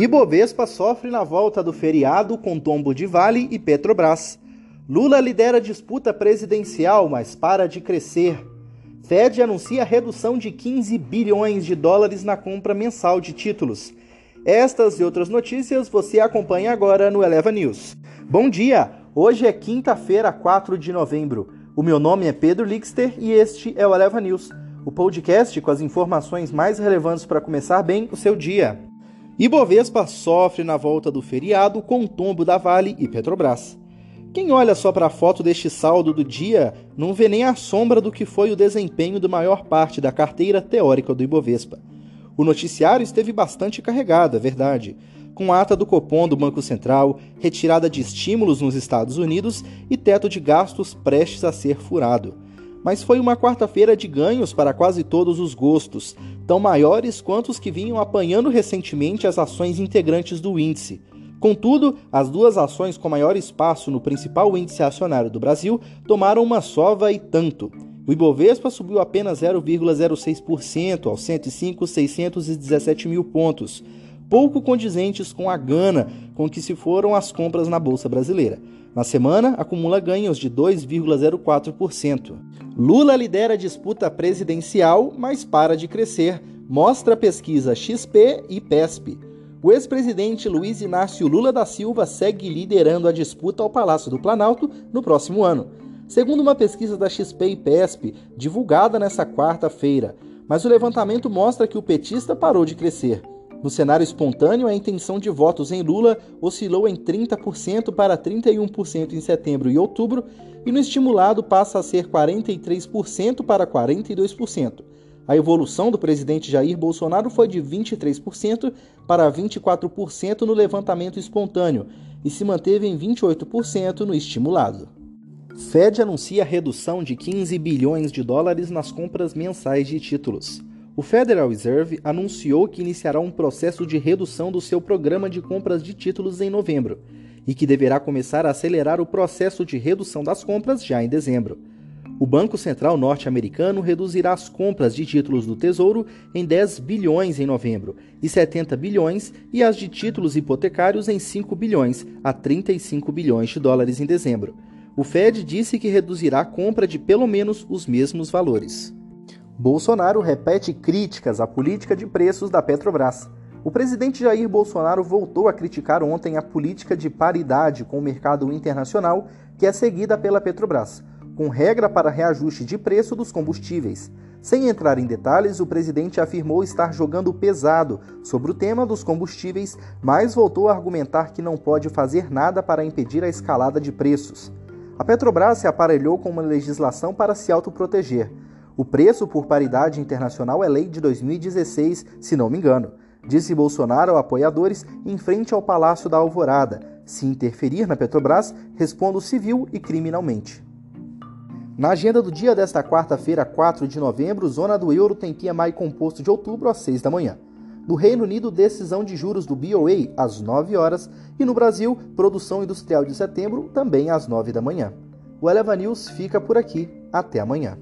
Ibovespa sofre na volta do feriado com tombo de Vale e Petrobras. Lula lidera disputa presidencial, mas para de crescer. Fed anuncia redução de 15 bilhões de dólares na compra mensal de títulos. Estas e outras notícias você acompanha agora no Eleva News. Bom dia! Hoje é quinta-feira, 4 de novembro. O meu nome é Pedro Lixter e este é o Eleva News, o podcast com as informações mais relevantes para começar bem o seu dia. Ibovespa sofre na volta do feriado com o tombo da Vale e Petrobras. Quem olha só para a foto deste saldo do dia não vê nem a sombra do que foi o desempenho da maior parte da carteira teórica do Ibovespa. O noticiário esteve bastante carregado, é verdade, com ata do Copom do Banco Central, retirada de estímulos nos Estados Unidos e teto de gastos prestes a ser furado. Mas foi uma quarta-feira de ganhos para quase todos os gostos, tão maiores quanto os que vinham apanhando recentemente as ações integrantes do índice. Contudo, as duas ações com maior espaço no principal índice acionário do Brasil tomaram uma sova e tanto. O Ibovespa subiu apenas 0,06% aos 105.617 mil pontos, pouco condizentes com a gana com que se foram as compras na Bolsa Brasileira. Na semana, acumula ganhos de 2,04%. Lula lidera a disputa presidencial, mas para de crescer, mostra a pesquisa XP e PESP. O ex-presidente Luiz Inácio Lula da Silva segue liderando a disputa ao Palácio do Planalto no próximo ano, segundo uma pesquisa da XP e PESP divulgada nesta quarta-feira. Mas o levantamento mostra que o petista parou de crescer. No cenário espontâneo, a intenção de votos em Lula oscilou em 30% para 31% em setembro e outubro, e no estimulado passa a ser 43% para 42%. A evolução do presidente Jair Bolsonaro foi de 23% para 24% no levantamento espontâneo e se manteve em 28% no estimulado. Fed anuncia redução de 15 bilhões de dólares nas compras mensais de títulos. O Federal Reserve anunciou que iniciará um processo de redução do seu programa de compras de títulos em novembro e que deverá começar a acelerar o processo de redução das compras já em dezembro. O Banco Central norte-americano reduzirá as compras de títulos do Tesouro em 10 bilhões em novembro e 70 bilhões e as de títulos hipotecários em 5 bilhões a 35 bilhões de dólares em dezembro. O Fed disse que reduzirá a compra de pelo menos os mesmos valores. Bolsonaro repete críticas à política de preços da Petrobras. O presidente Jair Bolsonaro voltou a criticar ontem a política de paridade com o mercado internacional que é seguida pela Petrobras, com regra para reajuste de preço dos combustíveis. Sem entrar em detalhes, o presidente afirmou estar jogando pesado sobre o tema dos combustíveis, mas voltou a argumentar que não pode fazer nada para impedir a escalada de preços. A Petrobras se aparelhou com uma legislação para se autoproteger. O preço por paridade internacional é lei de 2016, se não me engano. Disse Bolsonaro a apoiadores em frente ao Palácio da Alvorada. Se interferir na Petrobras, respondo civil e criminalmente. Na agenda do dia desta quarta-feira, 4 de novembro, zona do euro tem PMI composto de outubro às 6 da manhã. No Reino Unido, decisão de juros do BOA às 9 horas e no Brasil, produção industrial de setembro também às 9 da manhã. O Eleva News fica por aqui. Até amanhã.